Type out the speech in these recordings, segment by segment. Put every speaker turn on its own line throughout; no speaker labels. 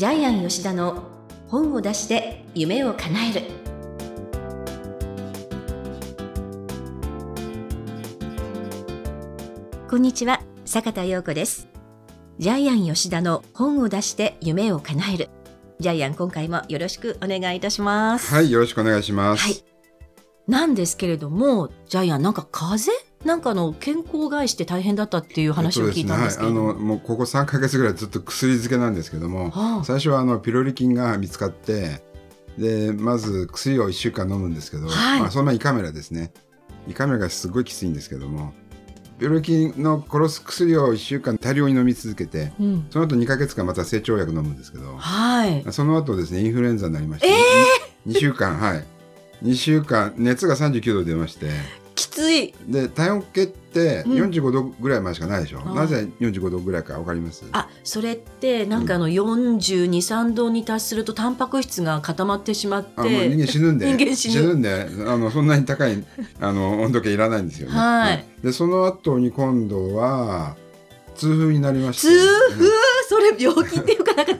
ジャイアン吉田の本を出して夢を叶える。こんにちは坂田陽子です。ジャイアン吉田の本を出して夢を叶える。ジャイアン今回もよろしくお願いいたします。
はい、よろしくお願いします。
はい。なんですけれどもジャイアンなんか風？邪なんかあの健康害して大変だったっていう話を聞いたんですけれども、
はい、あのもうここ3ヶ月ぐらいずっと薬漬けなんですけども、
はあ。
最初はあのピロリ菌が見つかってでまず薬を1週間飲むんですけど、
はい。
まあ、その前胃カメラですね。胃カメラがすごいきついんですけどもピロリ菌の殺す薬を1週間大量に飲み続けて
うん、
その後2ヶ月間また成長薬飲むんですけど
はい。
その後ですねインフルエンザになりまして、2週間はい。2週間熱が39度出まして
きつい。
で体温計って
うん。
45度ぐらいまでしかないでしょ、
ああ
なぜ45度ぐらいか分かります？
あそれってなんかあの423度に達するとタンパク質が固まってしまっ
あもう人
て
間死ぬんで。
人間死ぬ。
んで。あのそんなに高いあの温度計いらないんですよね。
はい。
でその後に今度は痛風になりまして。
痛風？それ病気っていうかなんか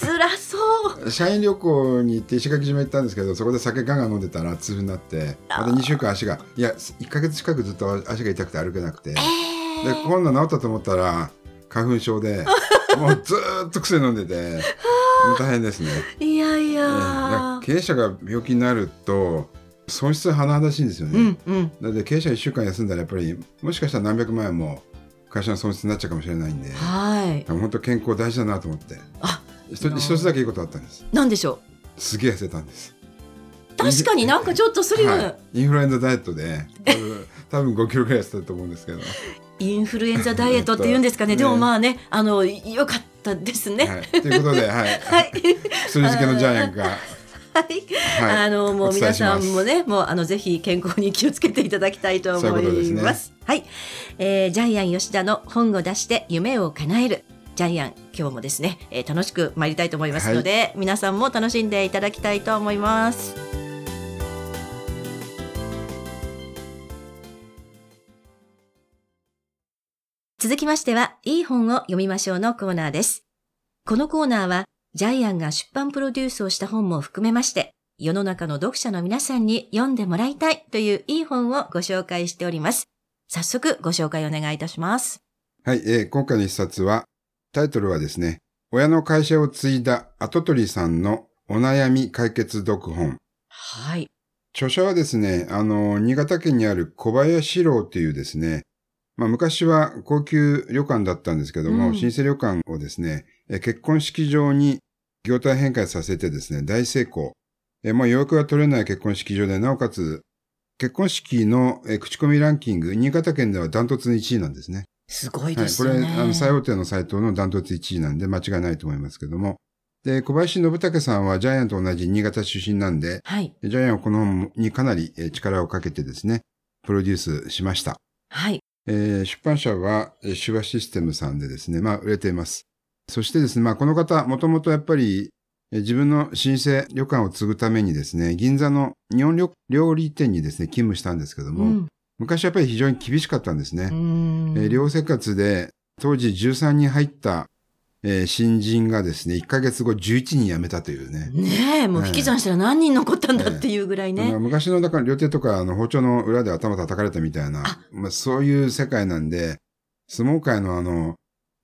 辛そう
うん社員旅行に行って石垣島行ったんですけどそこで酒ガンガン飲んでたら痛風になってまた2週間足がいや1ヶ月近くずっと足が痛くて歩けなくて。
え
で
ー、
今度治ったと思ったら花粉症で もうずーっと薬飲んでて大変ですね。
いやい
ええだから
や
経営者が病気になると損失は甚だしいんですよね。
うんうん
だって経営者1週間休んだらやっぱりもしかしたら何百万円も会社の損失になっちゃうかもしれないんで。
はい。
本当健康大事だなと思って。
あ
一つ一つだけいいことあったんです。
なんでしょ
すげえ痩せたんです。
う確かになんかちょっとスリム、
はい、インフルエンザダイエットで多分多分5キロぐらい痩せたと思うんですけど、は
インフルエンザダイエットって言うんですかね。
ね
でもまあねあのよかったですね。
い、ということで、はい。
はい。
薬漬けのジャイアンが、
はい。
はい、
あのもう皆さんもねもうあのぜひ健康に気をつけていただきたいと思
いうこと
い
ですね。
ます。はい、えージャイアン吉田の本を出して夢を叶える。ジャイアン今日もですね、えー楽しく参りたいと思いますので、皆さんも楽しんでいただきたいと思います。続きましては、いい本を読みましょうのコーナーです。このコーナーは、ジャイアンが出版プロデュースをした本も含めまして、世の中の読者の皆さんに読んでもらいたいといういい本をご紹介しております。早速ご紹介お願いいたします。
はい、えー今回の一冊は、タイトルはですね、親の会社を継いだ跡取りさんのお悩み解決読本。
はい。
著者はですね、あの、新潟県にある小林郎というですね、まあ昔は高級旅館だったんですけども、
うん
老舗旅館をですね、え結婚式場に業態変換させてですね、大成功。えもう予約が取れない結婚式場で、なおかつ、結婚式のえ口コミランキング、新潟県ではダントツの1位なんですね。
すごい
はい、
ですよね。
これ、あの、最大手のサイトのダントツ1位なんで間違いないと思いますけども。で、小林信武さんはジャイアンと同じ新潟出身なんで、
はい。
ジャイアンはこの本にかなりえー力をかけてですね、プロデュースしました。
はい。
えー出版社は、えー手話システムさんでですね、まあ、売れています。そしてですね、まあ、この方、もともとやっぱり、えー自分の老舗旅館を継ぐためにですね、銀座の日本料料理店にですね、勤務したんですけども、
うん。
昔やっぱり非常に厳しかったんですね。えー寮生活で当時13人入った、えー新人がですね、1ヶ月後11人辞めたというね。
ねえ、もう引き算したら何人残ったんだっていうぐらいね。
まあ昔のだから料亭とかあの包丁の裏で頭叩かれたみたいな
あ、
まあ、そういう世界なんで、相撲界のあの、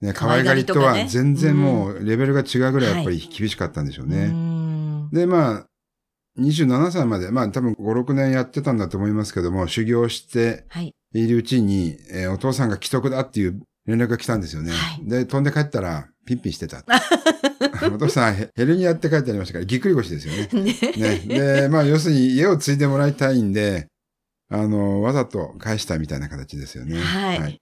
ね、可
可愛
愛がりとは全然もうレベルが違うぐらいやっぱり厳しかったんでしょうね。
ん
で、まあ、27歳まで、まあ多分5、6年やってたんだと思いますけども、修行して
はい。
いるうちに、えーお父さんが既得だっていう連絡が来たんですよね。
はい
で、飛んで帰ったら、ピンピンしてた。お父さん、ヘヘルニアって書いてありましたから、ぎっくり腰ですよね。
ね
ね。で、まあ、要するに家を継いでもらいたいんで、あの、わざと返したみたいな形ですよね。
はい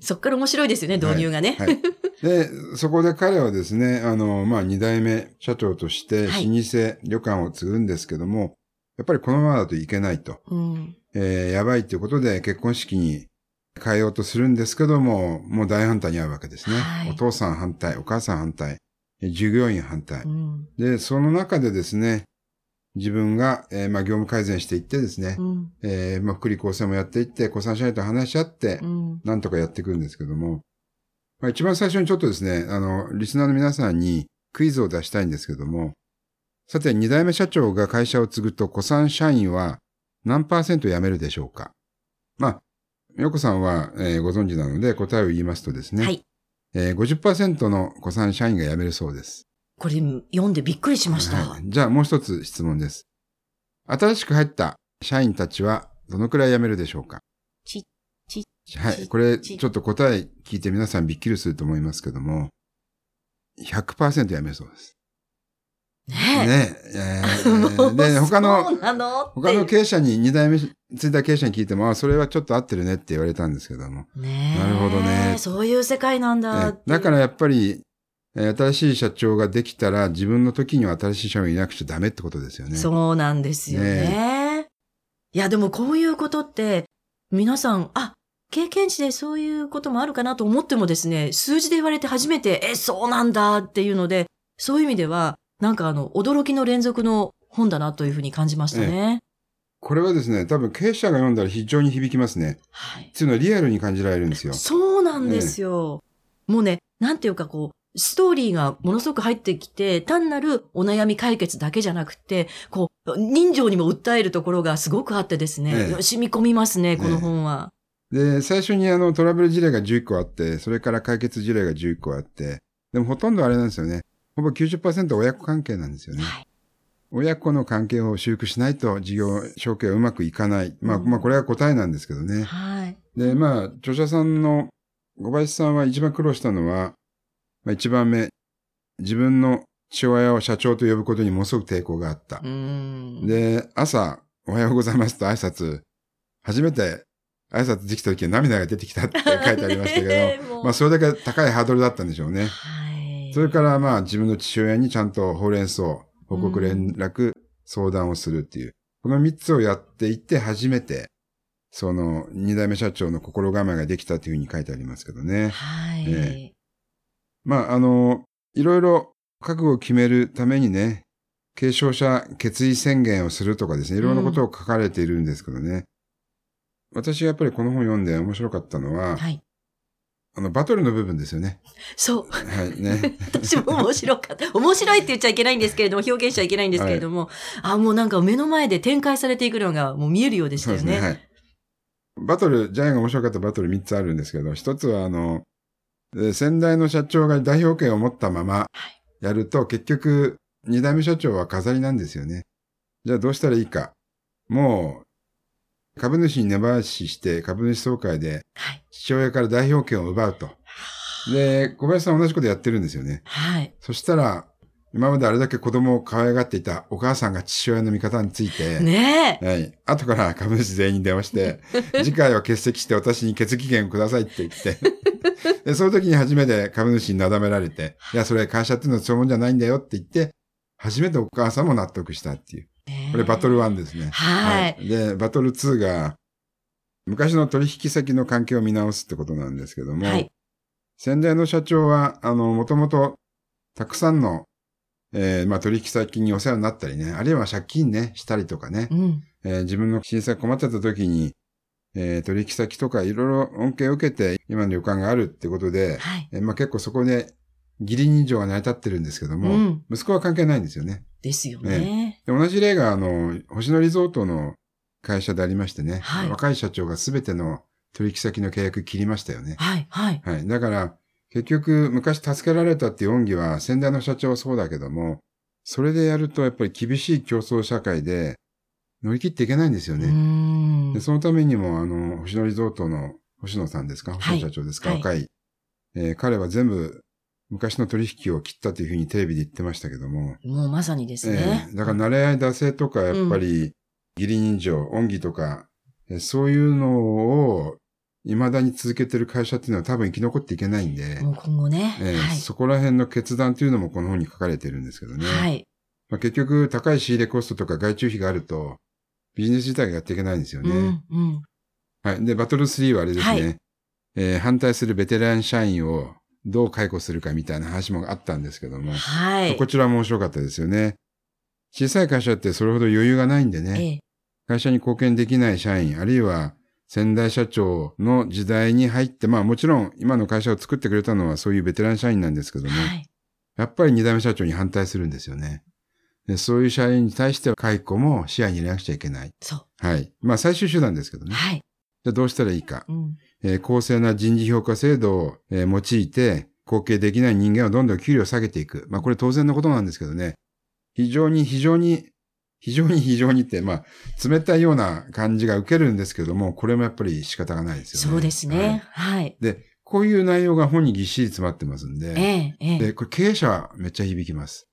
そっから面白いですよね、導入がね。
はい。で、そこで彼はですね、あの、まあ、二代目社長として、老
はい
舗旅館を継ぐんですけども、やっぱりこのままだといけないと。
うん。
えーやばいということで結婚式に変えようとするんですけども、もう大反対に遭うわけですね。
はい
お父さん反対、お母さん反対、え従業員反対
う。ん。
で、その中でですね、自分が、えーまあ、業務改善していってですね、
うん。
えーまあ、福利厚生もやっていって、子さん社員と話し合って
う、ん。
なんとかやっていくんですけども、まあ、一番最初にちょっとですね、あの、リスナーの皆さんに、クイズを出したいんですけども、さて、二代目社長が会社を継ぐと、古参社員は何パーセント辞めるでしょうか？まあ、よこさんは、えーご存知なので答えを言いますとですね、
はい。
えー50%の古参社員が辞めるそうです。
これ読んでびっくりしました。
はいじゃあもう一つ質問です。新しく入った社員たちはどのくらい辞めるでしょうか？
ち、ち、
はい。これ、ちょっと答え聞いて皆さんびっくりすると思いますけども、100%辞めるそうです。
ね
ねえ。え
も
ー
う
で、他
そ
の？他の経営者に、二代目、ついた経営者に聞いても、あ、それはちょっと合ってるねって言われたんですけども。
ねえ
なるほどね
そういう世界なんだ
だからやっぱり、えー新しい社長ができたら、自分の時には新しい社員がいなくちゃダメってことですよね。
そうなんですよね。いや、でもこういうことって、皆さん、あ、経験値でそういうこともあるかなと思ってもですね、数字で言われて初めて、え、そうなんだっていうので、そういう意味では、なんかあの、驚きの連続の本だなというふうに感じましたね。
これはですね、多分経営者が読んだら非常に響きますね。
はい。
っていうのはリアルに感じられるんですよ。
そうなんですよ。もうね、なんていうかこう、ストーリーがものすごく入ってきて、単なるお悩み解決だけじゃなくて、こう、人情にも訴えるところがすごくあってですね、
ええ
染み込みますね、この本は。
で、最初にあのトラブル事例が11個あって、それから解決事例が11個あって、でもほとんどあれなんですよね。ほぼ90%親子関係なんですよね。
はい。
親子の関係を修復しないと事業承継はうまくいかない。まあ、
うん
まあこれが答えなんですけどね。
はい。
で、まあ、著者さんの小林さんは一番苦労したのは、まあ、一番目、自分の父親を社長と呼ぶことにものすごく抵抗があった。で、朝、おはようございますと挨拶、初めて挨拶できた時は涙が出てきたって 書いてありましたけど、まあそれだけ高いハードルだったんでしょうね。
はい。
それからまあ自分の父親にちゃんとほうれん草、報告連絡、相談をするっていう。この三つをやっていって初めて、その二代目社長の心構えができたというふうに書いてありますけどね。
はい。
えまああの、いろいろ覚悟を決めるためにね、継承者決意宣言をするとかですね、いろんなことを書かれているんですけどね。私がやっぱりこの本読んで面白かったのは、
はい。
あの、バトルの部分ですよね。
そう。
はい、ね。
私も面白かった。面白いって言っちゃいけないんですけれども、表現しちゃいけないんですけれども、あ、もうなんか目の前で展開されていくのがもう見えるようでしたよね。
そうですね。はい。バトル、ジャイアンが面白かったバトル3つあるんですけど、一つはあの、えー先代の社長が代表権を持ったままやると、結局、二代目社長は飾りなんですよね。じゃあどうしたらいいか。もう、株主に根回しして株主総会で
はい。
父親から代表権を奪うと。で、小林さん同じことやってるんですよね。
はい。
そしたら、今まであれだけ子供を可愛がっていたお母さんが父親の味方について、
ねえ。
はい。後から株主全員に電話して、次回は欠席して私に決議権をくださいって言って、で、その時に初めて株主になだめられて、いや、それ会社っていうのはそういうもんじゃないんだよって言って、初めてお母さんも納得したっていう。これバトル1ですね。
はい
で、バトル2が、昔の取引先の関係を見直すってことなんですけども、
はい。
先代の社長は、あの、もともと、たくさんの、えーまあ、取引先にお世話になったりね、あるいは借金ね、したりとかね、
うん。
えー自分の震災困ってた時に、えー取引先とかいろいろ恩恵を受けて、今の旅館があるってことで、
はい。
えーまあ、結構そこで、義理人情が成り立ってるんですけども、
うん
息子は関係ないんですよね。
ですよね。
で同じ例が、あの、星野リゾートの会社でありましてね、
はい
若い社長が全ての取引先の契約切りましたよね。
はい。はい。
はい。だから、結局、昔助けられたっていう恩義は、先代の社長はそうだけども、それでやると、やっぱり厳しい競争社会で、乗り切っていけないんですよね。
ん
で。そのためにも、あの、星野リゾートの星野さんですか？
い
星野社長ですか、
はい
若い。えー彼は全部、昔の取引を切ったというふうにテレビで言ってましたけども、
もうまさにです
え
ね。
ーだから、慣れ合い惰性とか、やっぱり、義理人情、恩義とか、えーそういうのを、未だに続けてる会社っていうのは多分生き残っていけないんで、
もう今後ね。
えー
はい。
そこら辺の決断というのもこの本に書かれてるんですけどね。
はい。
まあ、結局、高い仕入れコストとか外注費があると、ビジネス自体がやっていけないんですよね。
うん。うん。
はい。で、バトル3はあれですね。
はい
えー反対するベテラン社員をどう解雇するかみたいな話もあったんですけども、
はい。
こちらも面白かったですよね。小さい会社ってそれほど余裕がないんでね、
ええ。
会社に貢献できない社員、あるいは先代社長の時代に入って、まあもちろん今の会社を作ってくれたのはそういうベテラン社員なんですけども、
はい。
やっぱり二代目社長に反対するんですよね。でそういう社員に対しては解雇も視野に入れなくちゃいけない。
そう。
はい。まあ最終手段ですけどね。
はい。
じゃあどうしたらいいか。
うん。
えー公正な人事評価制度を、えー用いて、後継できない人間をどんどん給料を下げていく。まあこれ当然のことなんですけどね。非常に非常に、非常に非常にって、まあ冷たいような感じが受けるんですけども、これもやっぱり仕方がないですよね。
そうですね。はい。
で、こういう内容が本にぎっしり詰まってますんで、
ええ、ええ。
で、これ経営者はめっちゃ響きます。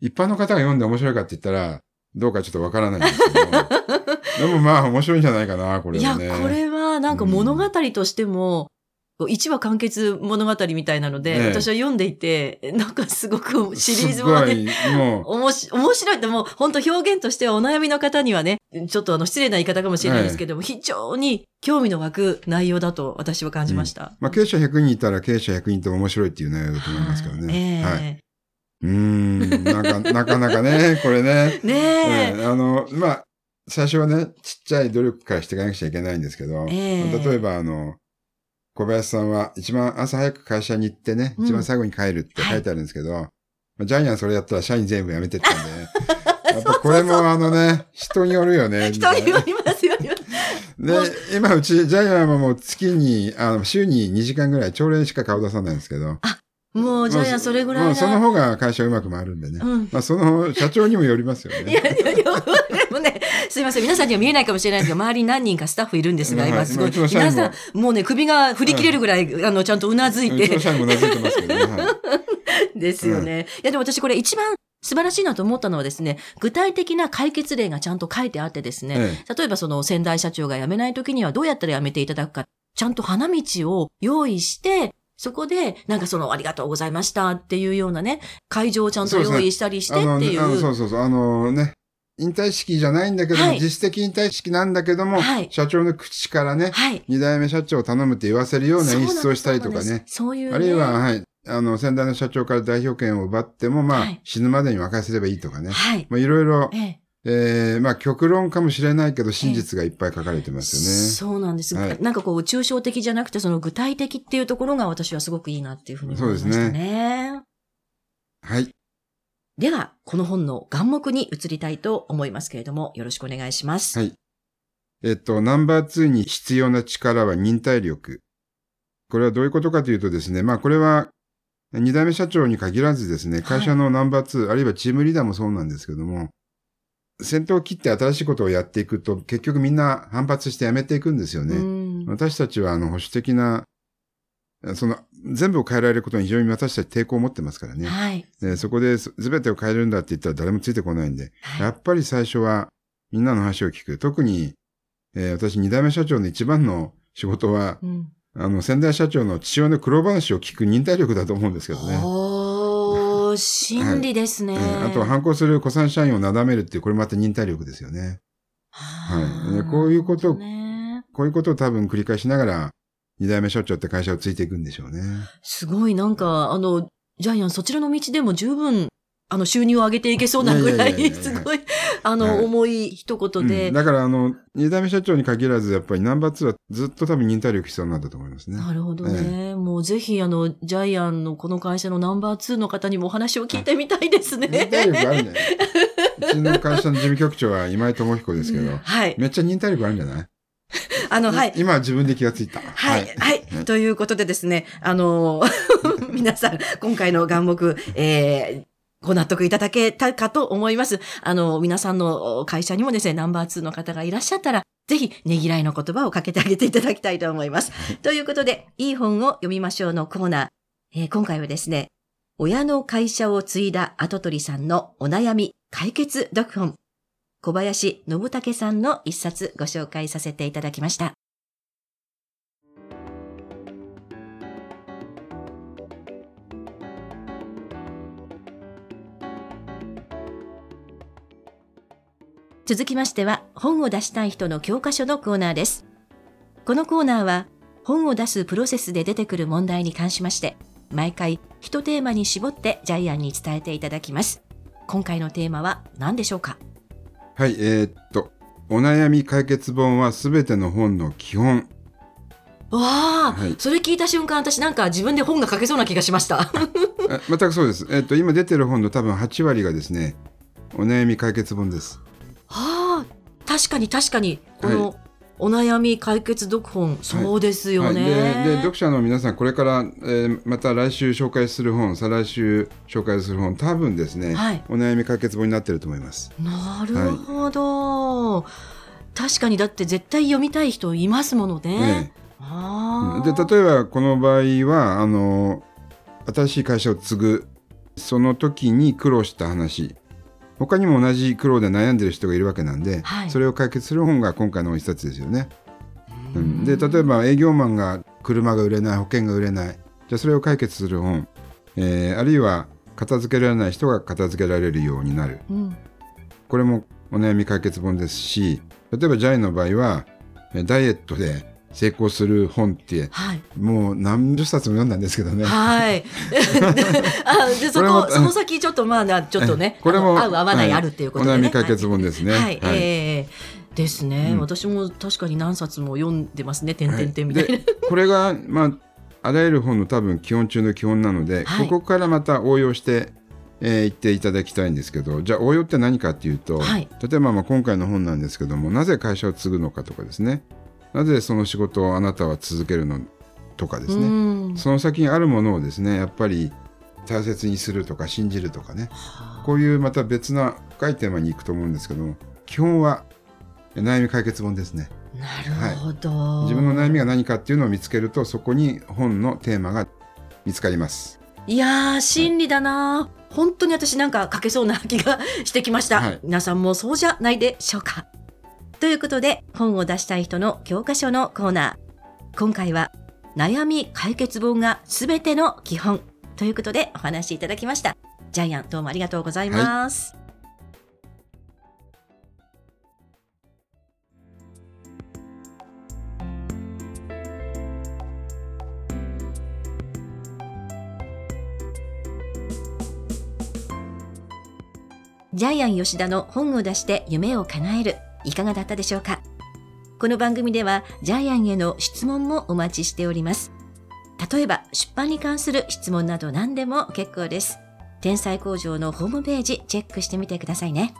一般の方が読んで面白いかって言ったら、どうかちょっとわからないんですけど、でもまあ面白いんじゃないかな、これ
いや、
はね。
これはなんか物語としても、一話完結物語みたいなので、
ええ。
私は読んでいて、なんかすごくシリーズ
す
もね、
も
おもし、面白いってもう本当表現としてはお悩みの方にはね、ちょっとあの失礼な言い方かもしれないですけども、非常に興味の湧く内容だと私は感じました。
う、まあ経営者100人いたら経営者100人とも面白いっていう内容だと思いますけどね。
え
はい。うーん、なか なかなかね、これね。
ねえ、
うんあの、まあ、最初はね、ちっちゃい努力からしていかなくちゃいけないんですけど、
ええ。
例えばあの、小林さんは一番朝早く会社に行ってね、
うん
一番最後に帰るって書いてあるんですけど、まあジャイアンそれやったら社員全部辞めてったんで、やっぱこれもあのね、人によるよね。
人によりますよね。
で、今うちジャイアンはもう月に、あの、週に2時間ぐらい朝礼しか顔出さないんですけど、
もうジャイアンそれぐらい
その方が会社うまく回るんでね。
うん。
まあその社長にもよりますよ
い
ね。
やいやいや、でもね、すいません。皆さんには見えないかもしれないですが、周りに何人かスタッフいるんですが、
はい
今すごい。皆さん、もうね、首が振り切れるぐらい、あの、ちゃんとうなずいうて
ちの、社員もうなずいてますけどね。はい。
ですよね。い。や、でも私これ一番素晴らしいなと思ったのはですね、具体的な解決例がちゃんと書いてあってですね、
え
例えばその先代社長が辞めない時にはどうやったら辞めていただくか、ちゃんと花道を用意して、そこで、なんかその、ありがとうございましたっていうようなね、会場をちゃんと用意したりしてっていう。
あのそうそうそう、あのね、引退式じゃないんだけども、
はい
実質的引退式なんだけども、
はい
社長の口からね、
はい。
二代目社長を頼むって言わせるような演出をしたりとかね。
そういう、ね。
あるいは、はい、あの、先代の社長から代表権を奪っても、まあ、
はい
死ぬまでに任せればいいとかね。
はい。
まあ、いろいろ、
ええ
えー、まあ、極論かもしれないけど、真実がいっぱい書かれてますよね。
そうなんです。
はい
なんかこう、抽象的じゃなくて、その具体的っていうところが私はすごくいいなっていうふうに思いました
そう
ね。
はい。
では、この本の眼目に移りたいと思いますけれども、よろしくお願いします。
はいえっと、ナンバー2に必要な力は忍耐力。これはどういうことかというとですね、まあこれは二代目社長に限らずですね、会社のナンバー2、あるいはチームリーダーもそうなんですけども、先頭を切って新しいことをやっていくと、結局みんな反発してやめていくんですよ
う
ね。
ん
私たちはあの保守的な、その全部を変えられることに非常に私たち抵抗を持ってますからね。
はい。
でそこで全てを変えるんだって言ったら誰もついてこないんで、
はい
やっぱり最初はみんなの話を聞く。特に、えー私二代目社長の一番の仕事は、
うん
あの先代社長の父親の苦労話を聞く忍耐力だと思うんですけどね。
おー、真理ですね。
うんあとは反抗する古参社員をなだめるっていう、これまた忍耐力ですよね。はいでこういうことを
ね
こういうことを多分繰り返しながら、二代目社長って会社をついていくんでしょうね。
すごいなんか、あの、ジャイアンそちらの道でも十分、あの、収入を上げていけそうなぐらい、すごい、あの、
はい
重い一言で、
うんだからあの、二代目社長に限らず、やっぱりナンバー2はずっと多分忍耐力必要なんだと思いますね。
なるほどね。もうぜひ、あの、ジャイアンのこの会社のナンバー2の方にもお話を聞いてみたいですね。
忍耐力あるんじゃない？うちの会社の事務局長は今井智彦ですけど、
はい。
めっちゃ忍耐力あるんじゃない？
あの、はい。
今は自分で気がついた。
はい、はい、ということでですね、あのー 皆さん、今回の眼目、えーご納得いただけたかと思います。あの、皆さんの会社にもですね、ナンバー2の方がいらっしゃったら、ぜひ、ねぎらいの言葉をかけてあげていただきたいと思います。ということで、いい本を読みましょうのコーナー。えー今回はですね、親の会社を継いだ跡取りさんのお悩み解決読本。小林信武さんの一冊ご紹介させていただきました。続きましては、本を出したい人の教科書のコーナーです。このコーナーは、本を出すプロセスで出てくる問題に関しまして、毎回一テーマに絞ってジャイアンに伝えていただきます。今回のテーマは何でしょうか？
はい、えーっと、お悩み解決本はすべての本の基本。
わあ、
はい
それ聞いた瞬間、私なんか自分で本が書けそうな気がしました。
え全くそうです。えっと、今出てる本の多分8割がですね、お悩み解決本です。
はあ、確かに確かに、このお悩み解決読本、そうですよね。
はい、でで読者の皆さんこれから、えーまた来週紹介する本再来週紹介する本多分ですね、
はい。
お悩み解決本になってると思います。
なるほど、確かにだって絶対読みたい人いますものね。
ね
あ
で
ー
例えばこの場合はあの新しい会社を継ぐその時に苦労した話他にも同じ苦労で悩んでる人がいるわけなんで、
はい。
それを解決する本が今回の一冊ですよね。うん、で例えば営業マンが車が売れない保険が売れない。じゃあそれを解決する本、えーあるいは片付けられない人が片付けられるようになる。
うん。
これもお悩み解決本ですし例えばジャイの場合はえーダイエットで成功する本って
はい。
もう何十冊も読んだんですけどね。
はい。あでそ
こ
その先ちょっとまあなちょっとね
えこれも
合う合わない
はい
あるっていうことでね。
お悩み解決本ですね
はい。
はい
えーですね、
うん
私も確かに何冊も読んでますね。点々点みたいな。
でこれが、まあ、あらゆる本の多分基本中の基本なので、
はい
ここからまた応用してい、えー言っていただきたいんですけどじゃあ応用って何かっていうと、
はい
例えばまあ今回の本なんですけどもなぜ会社を継ぐのかとかですねなぜその仕事をあなたは続けるのとかですね、
うん。
その先にあるものをですねやっぱり大切にするとか信じるとかね。こういうまた別な深いテーマに行くと思うんですけども基本は悩み解決本ですね。
なるほど、
自分の悩みが何かっていうのを見つけるとそこに本のテーマが見つかります。
いやー真理だな、本当に私なんか書けそうな気がしてきました、
はい。
皆さんもそうじゃないでしょうかということで本を出したい人の教科書のコーナー。今回は悩み解決本がすべての基本ということでお話しいただきました。ジャイアンどうもありがとうございます、ジャイアン吉田の本を出して夢を叶える。いかがだったでしょうか？この番組ではジャイアンへの質問もお待ちしております。例えば出版に関する質問など何でも結構です。天才工場のホームページチェックしてみてくださいね。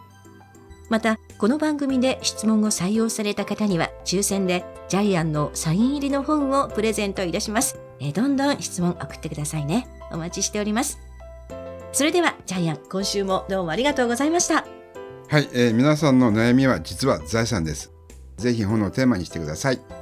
またこの番組で質問を採用された方には抽選でジャイアンのサイン入りの本をプレゼントいたします。えどんどん質問送ってくださいね。お待ちしております。それではジャイアン今週もどうもありがとうございました。
はい、えー皆さんの悩みは実は財産です。ぜひ本のテーマにしてください。